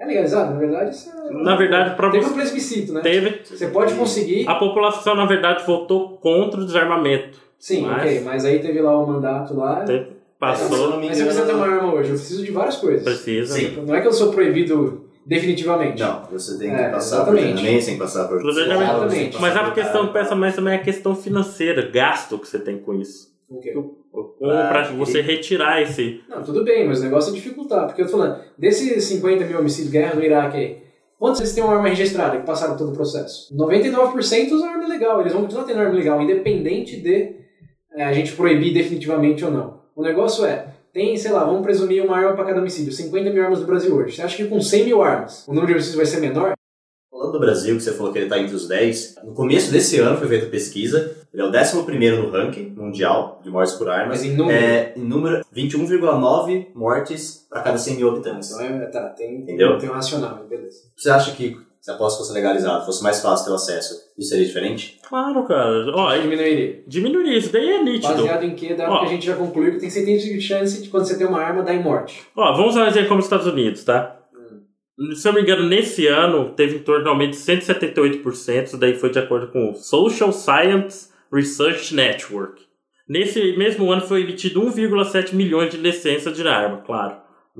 É legalizado, na verdade? Isso é... Na verdade, para Teve você. um plebiscito, né? Teve. Você pode conseguir. A população, na verdade, votou contra o desarmamento. Sim, Mas- ok. Mas aí teve lá o mandato lá. Teve- Passou, me Mas se eu quiser ter uma arma hoje, eu preciso de várias coisas. precisa. Sim. Não é que eu sou proibido definitivamente. Não, você tem que É, passar exatamente. por treinamento, tem que passar por. Exatamente. tem Mas a questão peça mais também é a questão financeira, gasto que você tem com isso. Ok. Ou Ah, pra entendi. você retirar esse. Não, tudo bem, mas o negócio é dificultar. Porque eu tô falando, desses 50 mil homicídios, guerra no Iraque aí, quantos eles têm uma arma registrada que passaram todo o processo? 99% usam arma legal. Eles vão continuar tendo arma legal, independente de é, a gente proibir definitivamente ou não. O negócio é, tem, sei lá, vamos presumir uma arma para cada homicídio, 50 mil armas do Brasil hoje. Você acha que com 100 mil armas o número de homicídios vai ser menor? Falando do Brasil, que você falou que ele está entre os 10, no começo desse ano foi feita pesquisa, ele é o 11 no ranking mundial de mortes por armas. Mas em número. É, em número, 21,9 mortes para cada 100 mil habitantes. Então é, tá, tem, Entendeu? tem um racional, beleza. Você acha que se a posse fosse legalizada, fosse mais fácil ter o acesso, isso seria diferente? Claro, cara. Ó, diminuiria. diminuir isso daí é nítido. Baseado em que? Dado Ó. que a gente já concluiu que tem 70 de chance de quando você tem uma arma dar em morte. Ó, vamos usar um exemplo como os Estados Unidos, tá? Se eu não me engano, nesse ano teve em torno de aumento de 178%, isso daí foi de acordo com o Social Science Research Network. Nesse mesmo ano foi emitido 1,7 milhões de licenças de arma, claro.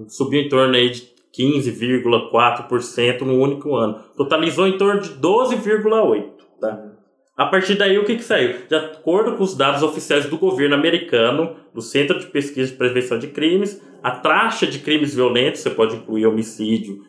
Subiu em torno aí de 15,4% no único ano. Totalizou em torno de 12,8%, tá? A partir daí, o que, que saiu? De acordo com os dados oficiais do governo americano, do Centro de Pesquisa de Prevenção de Crimes, a taxa de crimes violentos, você pode incluir homicídio,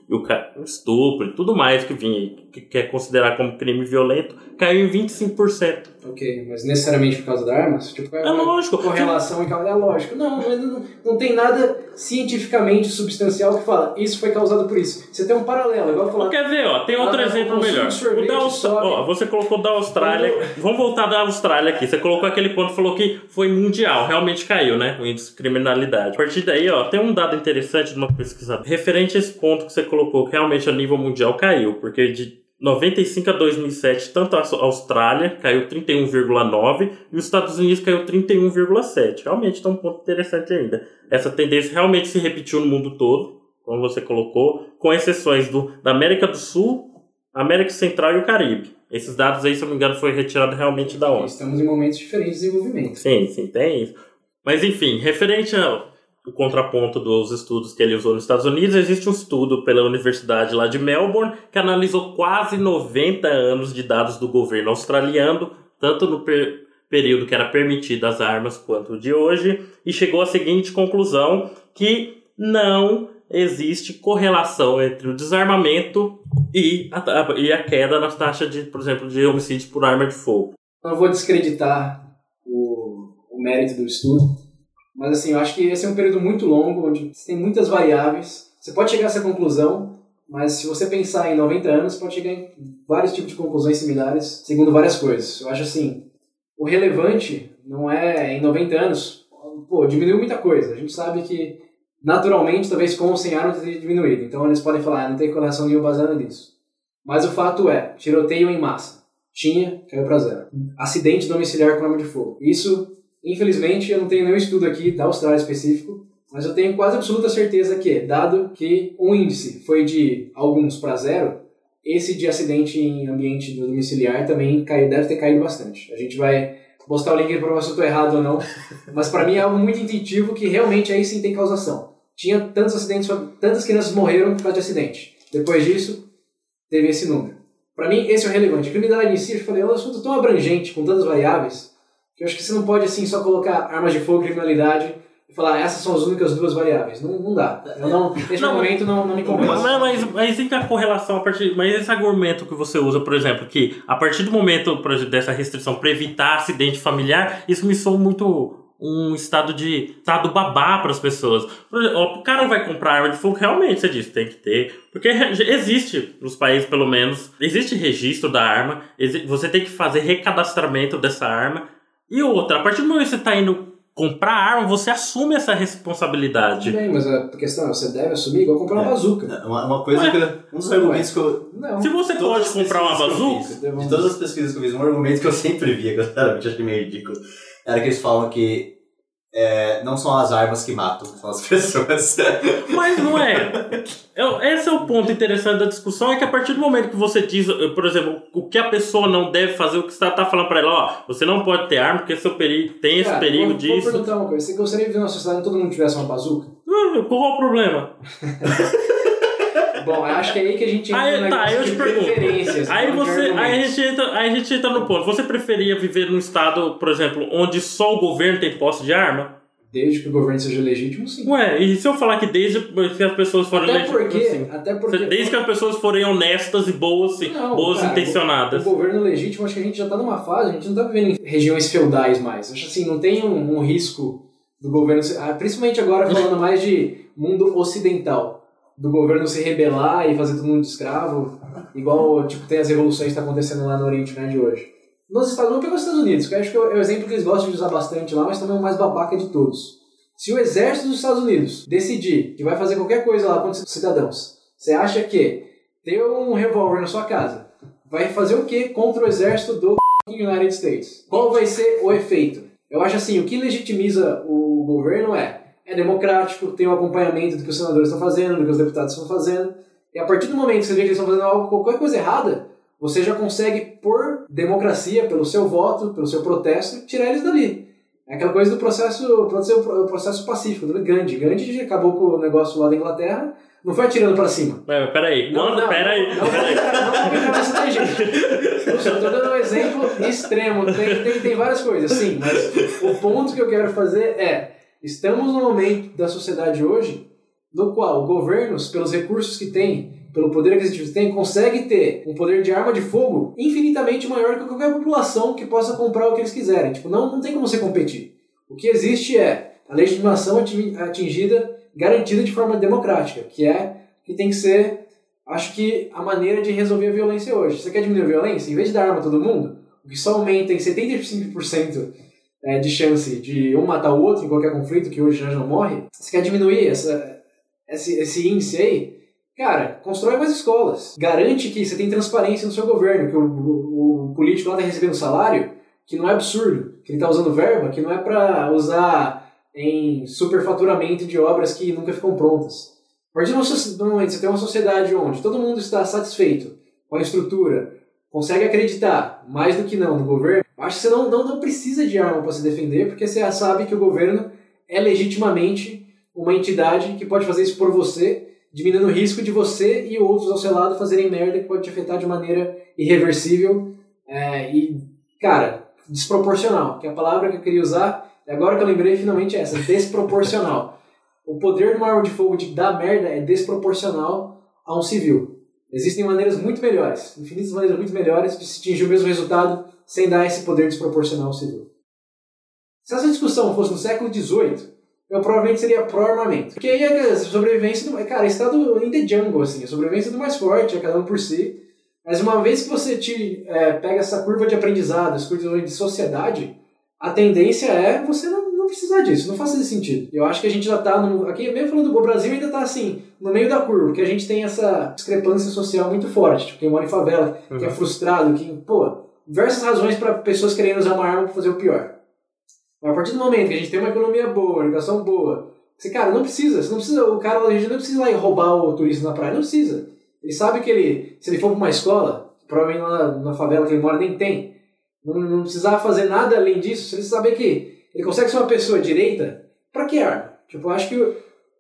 estupro e tudo mais que vinha que quer considerar como crime violento, caiu em 25%. Ok, mas necessariamente por causa da arma? Tipo, É lógico. Correlação e causa. É lógico. Não, mas não, não tem nada cientificamente substancial que fala isso foi causado por isso. Você tem um paralelo, igual falar. Quer ver, ó, tem outro Ah, exemplo melhor. O da Austr- sobe. ó, você colocou da Austrália. Vamos voltar da Austrália aqui. Você colocou aquele ponto e falou que foi mundial. Realmente caiu, né? O índice de criminalidade. A partir daí, ó, tem um dado interessante de uma pesquisa referente a esse ponto que você colocou, que realmente a nível mundial caiu. Porque de 95 a 2007, tanto a Austrália caiu 31,9 e os Estados Unidos caiu 31,7. Realmente está um ponto interessante ainda. Essa tendência realmente se repetiu no mundo todo, como você colocou, com exceções do, da América do Sul, América Central e o Caribe. Esses dados aí, se eu não me engano, foi retirado realmente da ONU. Estamos em momentos diferentes de desenvolvimento. Sim, sim, tem isso. Mas enfim, referente ao o contraponto dos estudos que ele usou nos Estados Unidos, existe um estudo pela Universidade lá de Melbourne que analisou quase 90 anos de dados do governo australiano, tanto no per- período que era permitido as armas quanto de hoje, e chegou à seguinte conclusão que não existe correlação entre o desarmamento e a, e a queda nas taxas de, por exemplo, de homicídios por arma de fogo. Não vou descreditar o, o mérito do estudo, mas assim, eu acho que esse é um período muito longo, onde você tem muitas variáveis. Você pode chegar a essa conclusão, mas se você pensar em 90 anos, pode chegar em vários tipos de conclusões similares, segundo várias coisas. Eu acho assim, o relevante não é em 90 anos, pô, diminuiu muita coisa. A gente sabe que naturalmente, talvez com ou sem arma teria diminuído. Então eles podem falar, ah, não tem correlação nenhuma baseada nisso. Mas o fato é, tiroteio em massa. Tinha, caiu para zero. Acidente domiciliar com arma de fogo. Isso, infelizmente, eu não tenho nenhum estudo aqui da Austrália específico, mas eu tenho quase absoluta certeza que, dado que o índice foi de alguns para zero, esse de acidente em ambiente domiciliar também caiu, deve ter caído bastante. A gente vai postar o link para ver se eu estou errado ou não, mas para mim é algo muito intuitivo que realmente aí sim tem causação. Tinha tantos acidentes, tantas crianças morreram por causa de acidente. Depois disso, teve esse número. Para mim, esse é o relevante. A criminalidade em si, eu falei, é um assunto tão abrangente, com tantas variáveis, eu acho que você não pode assim só colocar armas de fogo e criminalidade e falar, essas são as únicas duas variáveis. Não, não dá. Eu não, nesse Não, momento não, não me convence. Mas, mas, mas tem que a correlação a partir. Mas esse argumento que você usa, por exemplo, que a partir do momento exemplo, dessa restrição para evitar acidente familiar, isso me soa muito um estado de estado babá para as pessoas. Por exemplo, o cara vai comprar arma de fogo, realmente, você disse, tem que ter. Porque existe, nos países pelo menos, existe registro da arma, você tem que fazer recadastramento dessa arma. E outra, a partir do momento que você está indo comprar arma, você assume essa Tudo responsabilidade. bem, mas a questão é, você deve assumir igual comprar uma É. bazuca. Uma, uma coisa Ué. que. Um dos argumentos que eu. Não. Se você pode comprar uma bazuca, fiz, De todas as pesquisas que eu fiz, um argumento que eu sempre via, que eu sinceramente achei meio ridículo, era que eles falam que é, não são as armas que matam, são as pessoas. Mas não é. É- Esse é o ponto interessante da discussão, é que a partir do momento que você diz, eh, por exemplo, o que a pessoa não deve fazer, o que você está falando para ela, ó, você não pode ter arma porque seu perigo, tem esse Cara, perigo vou, Vou disso. perguntar uma coisa. Você gostaria de viver numa sociedade onde todo mundo tivesse uma bazuca? Ah, Qual é o problema? Bom, acho que é aí que a gente entra Aí, tá, eu te pergunto. preferências. Aí de você, aí a gente entra, aí a gente entra no ponto. Você preferia viver num estado, por exemplo, onde só o governo tem posse de arma? Desde que o governo seja legítimo, sim. Ué, e se eu falar que desde que as pessoas forem Até porque, assim, até porque desde que as pessoas forem honestas e boas, sim, Não, boas cara, intencionadas. O governo legítimo, acho que a gente já tá numa fase, a gente não tá vivendo em regiões feudais mais. Acho assim, não tem um, um risco do governo, ah, principalmente agora falando mais de mundo ocidental, do governo se rebelar e fazer todo mundo de escravo, igual tipo, tem as revoluções que tá acontecendo lá no Oriente Médio hoje. Nos Estados Unidos, pega os Estados Unidos, que eu acho que é o exemplo que eles gostam de usar bastante lá, mas também é o mais babaca de todos. Se o exército dos Estados Unidos decidir que vai fazer qualquer coisa lá contra os cidadãos, você acha que ter um revólver na sua casa vai fazer o que contra o exército do United States? Qual vai ser o efeito? Eu acho assim, o que legitimiza o governo é é democrático, tem o acompanhamento do que os senadores estão fazendo, do que os deputados estão fazendo. E a partir do momento que você vê que eles estão fazendo algo, qualquer coisa errada, você já consegue, por democracia, pelo seu voto, pelo seu protesto, tirar eles dali. É aquela coisa do processo, pode ser o pro- o processo pacífico, do Gandhi. Gandhi acabou com o negócio lá da Inglaterra, não foi atirando pra cima. É, peraí, Não, quando, não, peraí, Não, não, peraí. não, não, não, tangente. Eu só tô dando um exemplo extremo. Tem, tem, tem várias coisas, sim, mas o ponto que eu quero fazer é: estamos num momento da sociedade hoje no qual governos, pelos recursos que têm, pelo poder que têm, consegue ter um poder de arma de fogo infinitamente maior que qualquer população que possa comprar o que eles quiserem. Tipo, não, não tem como você competir. O que existe é a legitimação ati- atingida, garantida de forma democrática, que é que tem que ser acho que a maneira de resolver a violência hoje. Você quer diminuir a violência? Em vez de dar arma a todo mundo, o que só aumenta em 75% é, de chance de um matar o outro em qualquer conflito, que hoje já não morre, você quer diminuir essa, esse, esse índice aí? Cara, constrói mais escolas. Garante que você tem transparência no seu governo, que o, o, o político lá está recebendo salário, que não é absurdo, que ele está usando verba, que não é para usar em superfaturamento de obras que nunca ficam prontas. A partir do momento você tem uma sociedade onde todo mundo está satisfeito com a estrutura, consegue acreditar, mais do que não, no governo, acho que você não, não, não precisa de arma para se defender, porque você já sabe que o governo é legitimamente uma entidade que pode fazer isso por você, diminuindo o risco de você e outros ao seu lado fazerem merda que pode te afetar de maneira irreversível é, e, cara, desproporcional, que é a palavra que eu queria usar, agora que eu lembrei, finalmente é essa, desproporcional. O poder de uma arma de fogo de dar merda é desproporcional a um civil. Existem maneiras muito melhores, infinitas maneiras muito melhores de se atingir o mesmo resultado sem dar esse poder desproporcional ao civil. Se essa discussão fosse no século XVIII, eu provavelmente seria pró-armamento. Porque aí a sobrevivência do. Cara, estado in the jungle, assim, a sobrevivência do mais forte, é cada um por si. Mas uma vez que você te é, pega essa curva de aprendizado, essa curva de sociedade, a tendência é você não, não precisar disso, não faz esse sentido. Eu acho que a gente já tá, no, aqui mesmo falando do Brasil, ainda tá assim, no meio da curva, porque a gente tem essa discrepância social muito forte. Tipo, quem mora em favela, uhum. que é frustrado, que, pô, diversas razões para pessoas querendo usar uma arma para fazer o pior. Mas a partir do momento que a gente tem uma economia boa, educação boa, você, cara, não precisa, você não precisa, o cara, a gente não precisa ir lá e roubar o turista na praia, não precisa. Ele sabe que ele, se ele for para uma escola, provavelmente lá na favela que ele mora nem tem, não, não precisava fazer nada além disso, se ele saber que ele consegue ser uma pessoa direita, pra que arma? Tipo, eu acho que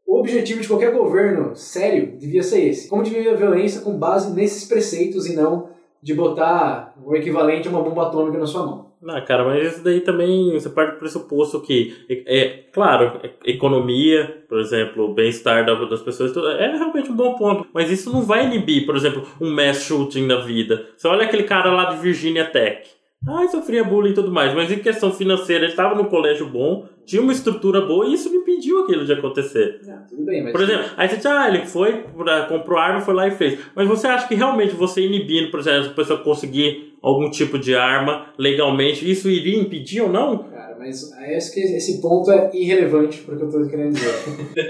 o objetivo de qualquer governo sério devia ser esse. Como diminuir a violência com base nesses preceitos e não de botar o equivalente a uma bomba atômica na sua mão. Não, cara, mas isso daí também você parte do pressuposto que, é, é claro, economia, por exemplo, bem-estar das pessoas, é realmente um bom ponto. Mas isso não vai inibir, por exemplo, um mass shooting na vida. Você olha aquele cara lá de Virginia Tech. Ah, sofria bullying e tudo mais, mas em questão financeira, ele estava num colégio bom, tinha uma estrutura boa e isso não impediu aquilo de acontecer. Ah, tudo bem, mas... Por exemplo, aí você diz, ah, ele foi, pra, comprou arma, foi lá e fez. Mas você acha que realmente você inibindo, por exemplo, a pessoa conseguir algum tipo de arma legalmente, isso iria impedir ou não? Cara, mas acho que esse ponto é irrelevante porque eu estou querendo dizer.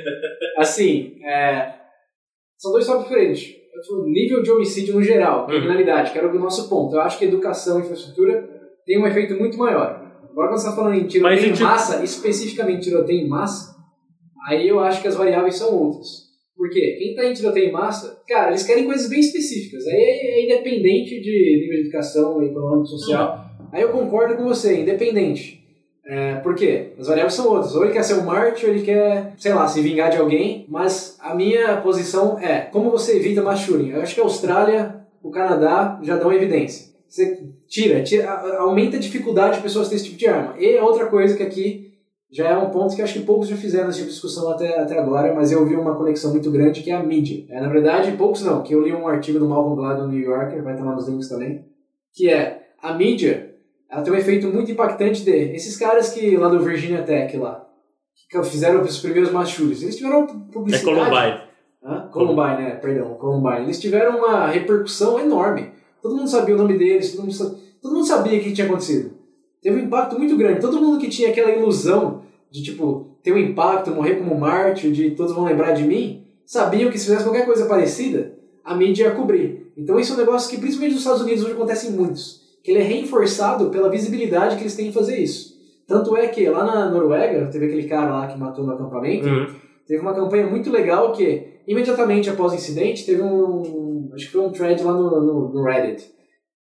assim, é, são dois tópicos diferentes nível de homicídio no geral, uhum. criminalidade, uhum. que era o nosso ponto. Eu acho que educação e infraestrutura tem um efeito muito maior. Agora, quando você está falando em tiroteio em massa, especificamente tiroteio em massa, aí eu acho que as variáveis são outras. Por quê? Quem está em tiroteio em massa, cara, eles querem coisas bem específicas. Aí é independente de nível de educação, econômico, social. Uhum. Aí eu concordo com você, independente. É, por quê? As variáveis são outras. Ou ele quer ser um Marte, ou ele quer, sei lá, se vingar de alguém. Mas a minha posição é como você evita mass shooting. Eu acho que a Austrália, o Canadá já dão evidência. Você tira, tira aumenta a dificuldade de pessoas terem esse tipo de arma. E outra coisa que aqui já é um ponto que acho que poucos já fizeram esse tipo de discussão até, até agora, mas eu vi uma conexão muito grande que é a mídia. É, na verdade, poucos não, que eu li um artigo do Malcolm Gladwell no New Yorker, vai estar lá nos links também, que é a mídia ela tem um efeito muito impactante de esses caras que lá do Virginia Tech lá, que fizeram os primeiros machuros, eles tiveram publicidade. É Columbine. Hã? Columbine, né? Perdão, Columbine. Eles tiveram uma repercussão enorme. Todo mundo sabia o nome deles, todo mundo sabia, todo mundo sabia o que tinha acontecido. Teve um impacto muito grande. Todo mundo que tinha aquela ilusão de, tipo, ter um impacto, morrer como mártir, de todos vão lembrar de mim, sabiam que se fizesse qualquer coisa parecida, a mídia ia cobrir. Então isso é um negócio que, principalmente nos Estados Unidos, hoje acontece em muitos que ele é reforçado pela visibilidade que eles têm em fazer isso. Tanto é que lá na Noruega, teve aquele cara lá que matou no acampamento, uhum. teve uma campanha muito legal que, imediatamente após o incidente, teve um. Acho que foi um thread lá no, no, no Reddit,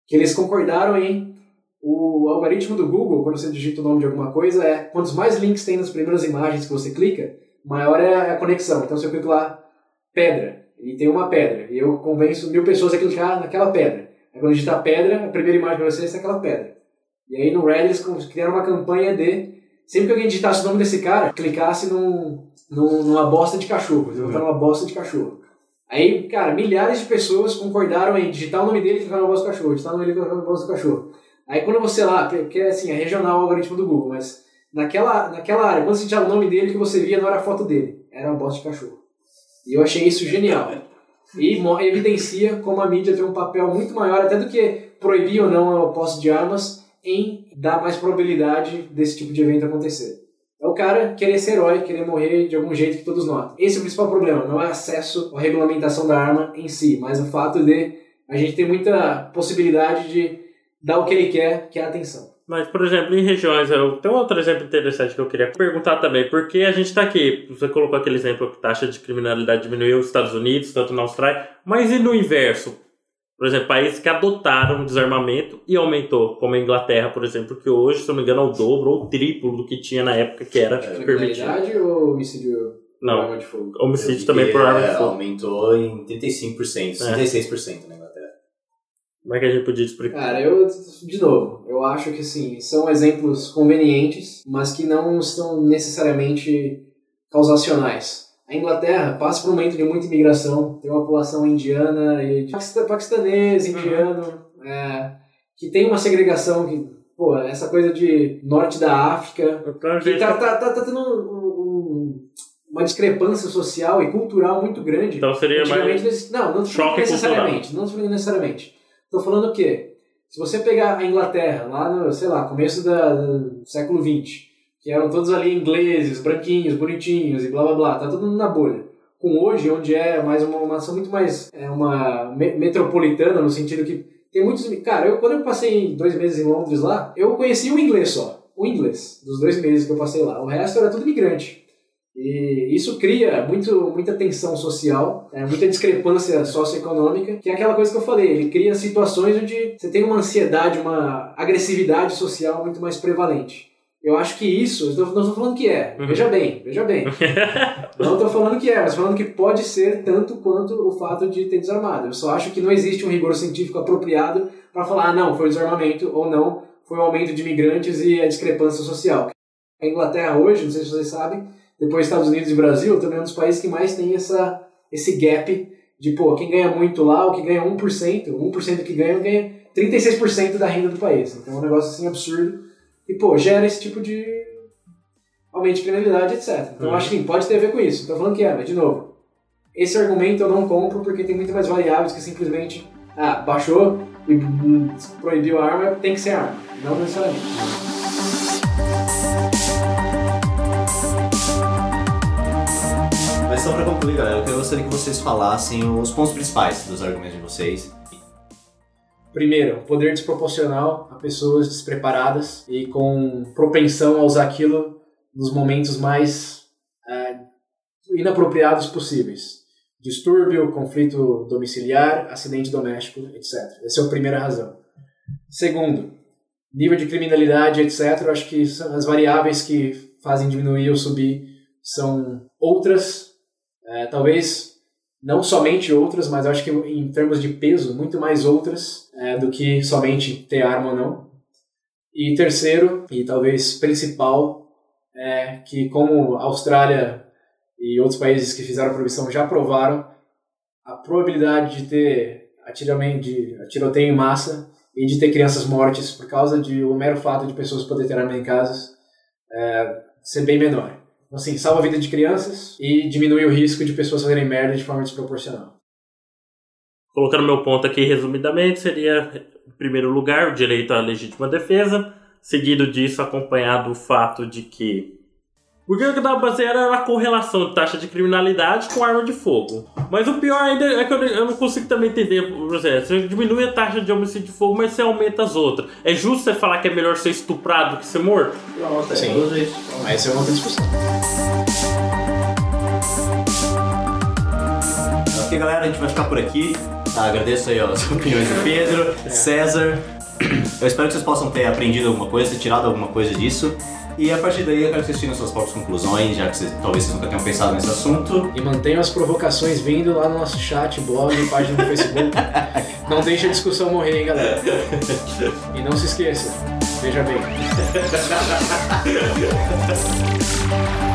que eles concordaram em. O algoritmo do Google, quando você digita o nome de alguma coisa, é quantos mais links tem nas primeiras imagens que você clica, maior é a conexão. Então, se eu clico lá, pedra, e tem uma pedra, e eu convenço mil pessoas a clicar naquela pedra. Aí quando digitar pedra, a primeira imagem para você é aquela pedra. E aí no Reddit eles criaram uma campanha de sempre que alguém digitasse o nome desse cara, clicasse num, num, numa bosta de cachorro. Eles botaram uma bosta de cachorro. Aí, cara, milhares de pessoas concordaram em digitar o nome dele e clicar na bosta do cachorro, digitar o nome dele e clicar na bosta do cachorro. Aí quando você lá, que é assim, é regional o algoritmo do Google, mas naquela, naquela área, quando você digitava o nome dele, que você via não era a foto dele, era uma bosta de cachorro. E eu achei isso genial e evidencia como a mídia tem um papel muito maior, até do que proibir ou não a posse de armas, em dar mais probabilidade desse tipo de evento acontecer. É o cara querer ser herói, querer morrer de algum jeito que todos notam. Esse é o principal problema, não é acesso à regulamentação da arma em si, mas o fato de a gente ter muita possibilidade de dar o que ele quer, que é a atenção. Mas, por exemplo, em regiões, eu tem um outro exemplo interessante que eu queria perguntar também, porque a gente está aqui, você colocou aquele exemplo que a taxa de criminalidade diminuiu nos Estados Unidos, tanto na Austrália, mas e no inverso? Por exemplo, países que adotaram desarmamento e aumentou, como a Inglaterra, por exemplo, que hoje, se não me engano, é o dobro ou o triplo do que tinha na época que era é, permitido. ou homicídio não, por arma de fogo? Homicídio também por arma de fogo. Aumentou em 35%, 66%, né? Como é que a gente podia explicar? Cara, eu, de novo, eu acho que sim, são exemplos convenientes, mas que não estão necessariamente causacionais. A Inglaterra passa por um momento de muita imigração, tem uma população indiana e paquistanês, uhum. indiano, uhum. é, que tem uma segregação que, pô, essa coisa de norte da África, que tá, tá, tá, tá tendo um, um, uma discrepância social e cultural muito grande. Então seria mais. Não, não necessariamente, cultural. não necessariamente. Estou falando o quê? Se você pegar a Inglaterra, lá no, sei lá, começo da, do século XX, que eram todos ali ingleses, branquinhos, bonitinhos e blá blá blá, tá todo mundo na bolha. Com hoje, onde é mais uma, uma ação muito mais é uma me metropolitana, no sentido que tem muitos. Cara, eu, quando eu passei dois meses em Londres lá, eu conheci o inglês só. O inglês, dos dois meses que eu passei lá. O resto era tudo imigrante. E isso cria muito, muita tensão social, é, muita discrepância socioeconômica, que é aquela coisa que eu falei, ele cria situações onde você tem uma ansiedade, uma agressividade social muito mais prevalente. Eu acho que isso, não estou falando que é, uhum. veja bem, veja bem. não estou falando que é, mas falando que pode ser tanto quanto o fato de ter desarmado. Eu só acho que não existe um rigor científico apropriado para falar, ah, não, foi o desarmamento, ou não, foi o aumento de imigrantes e a discrepância social. A Inglaterra hoje, não sei se vocês sabem, depois Estados Unidos e Brasil, também é um dos países que mais tem essa, esse gap de, pô, quem ganha muito lá, o que ganha 1%, 1% que ganha, ganha 36% da renda do país. Então é um negócio assim absurdo. E, pô, gera esse tipo de aumento de criminalidade, etc. Então Uhum. acho que pode ter a ver com isso. Tô falando que é, mas de novo, esse argumento eu não compro porque tem muito mais variáveis que simplesmente, ah, baixou e hum, proibiu a arma, tem que ser arma. Não necessariamente. Só pra concluir, galera, eu gostaria que vocês falassem os pontos principais dos argumentos de vocês. Primeiro, poder desproporcional a pessoas despreparadas e com propensão a usar aquilo nos momentos mais ah, inapropriados possíveis. Distúrbio, conflito domiciliar, acidente doméstico, etc. Essa é a primeira razão. Segundo, nível de criminalidade, etc. Acho que as variáveis que fazem diminuir ou subir são outras, eh, talvez não somente outras, mas acho que em termos de peso, muito mais outras é, do que somente ter arma ou não. E terceiro, e talvez principal, é que como a Austrália e outros países que fizeram a proibição já provaram, a probabilidade de ter atiramento, de tiroteio em massa e de ter crianças mortas por causa de o mero fato de pessoas poderem ter arma em casas é, ser bem menor. Assim, salva a vida de crianças e diminui o risco de pessoas fazerem merda de forma desproporcional. Colocando meu ponto aqui resumidamente, seria, em primeiro lugar, o direito à legítima defesa, seguido disso acompanhado o fato de que. Porque o que dava pra basear era a correlação de taxa de criminalidade com arma de fogo. Mas o pior ainda é que eu eu não consigo também entender, você diminui a taxa de homicídio de fogo, mas você aumenta as outras. É justo você falar que é melhor ser estuprado do que ser morto? Sim. Mas essa é uma outra discussão. Ok, galera, a gente vai ficar por aqui. Tá, agradeço aí as opiniões do Pedro, César. Eu espero que vocês possam ter aprendido alguma coisa, ter tirado alguma coisa disso. E a partir daí eu quero que vocês tirem suas próprias conclusões, já que vocês, talvez vocês nunca tenham pensado nesse assunto. E mantenham as provocações vindo lá no nosso chat, blog, página do Facebook. Não deixe a discussão morrer, hein, galera. E não se esqueça, veja bem.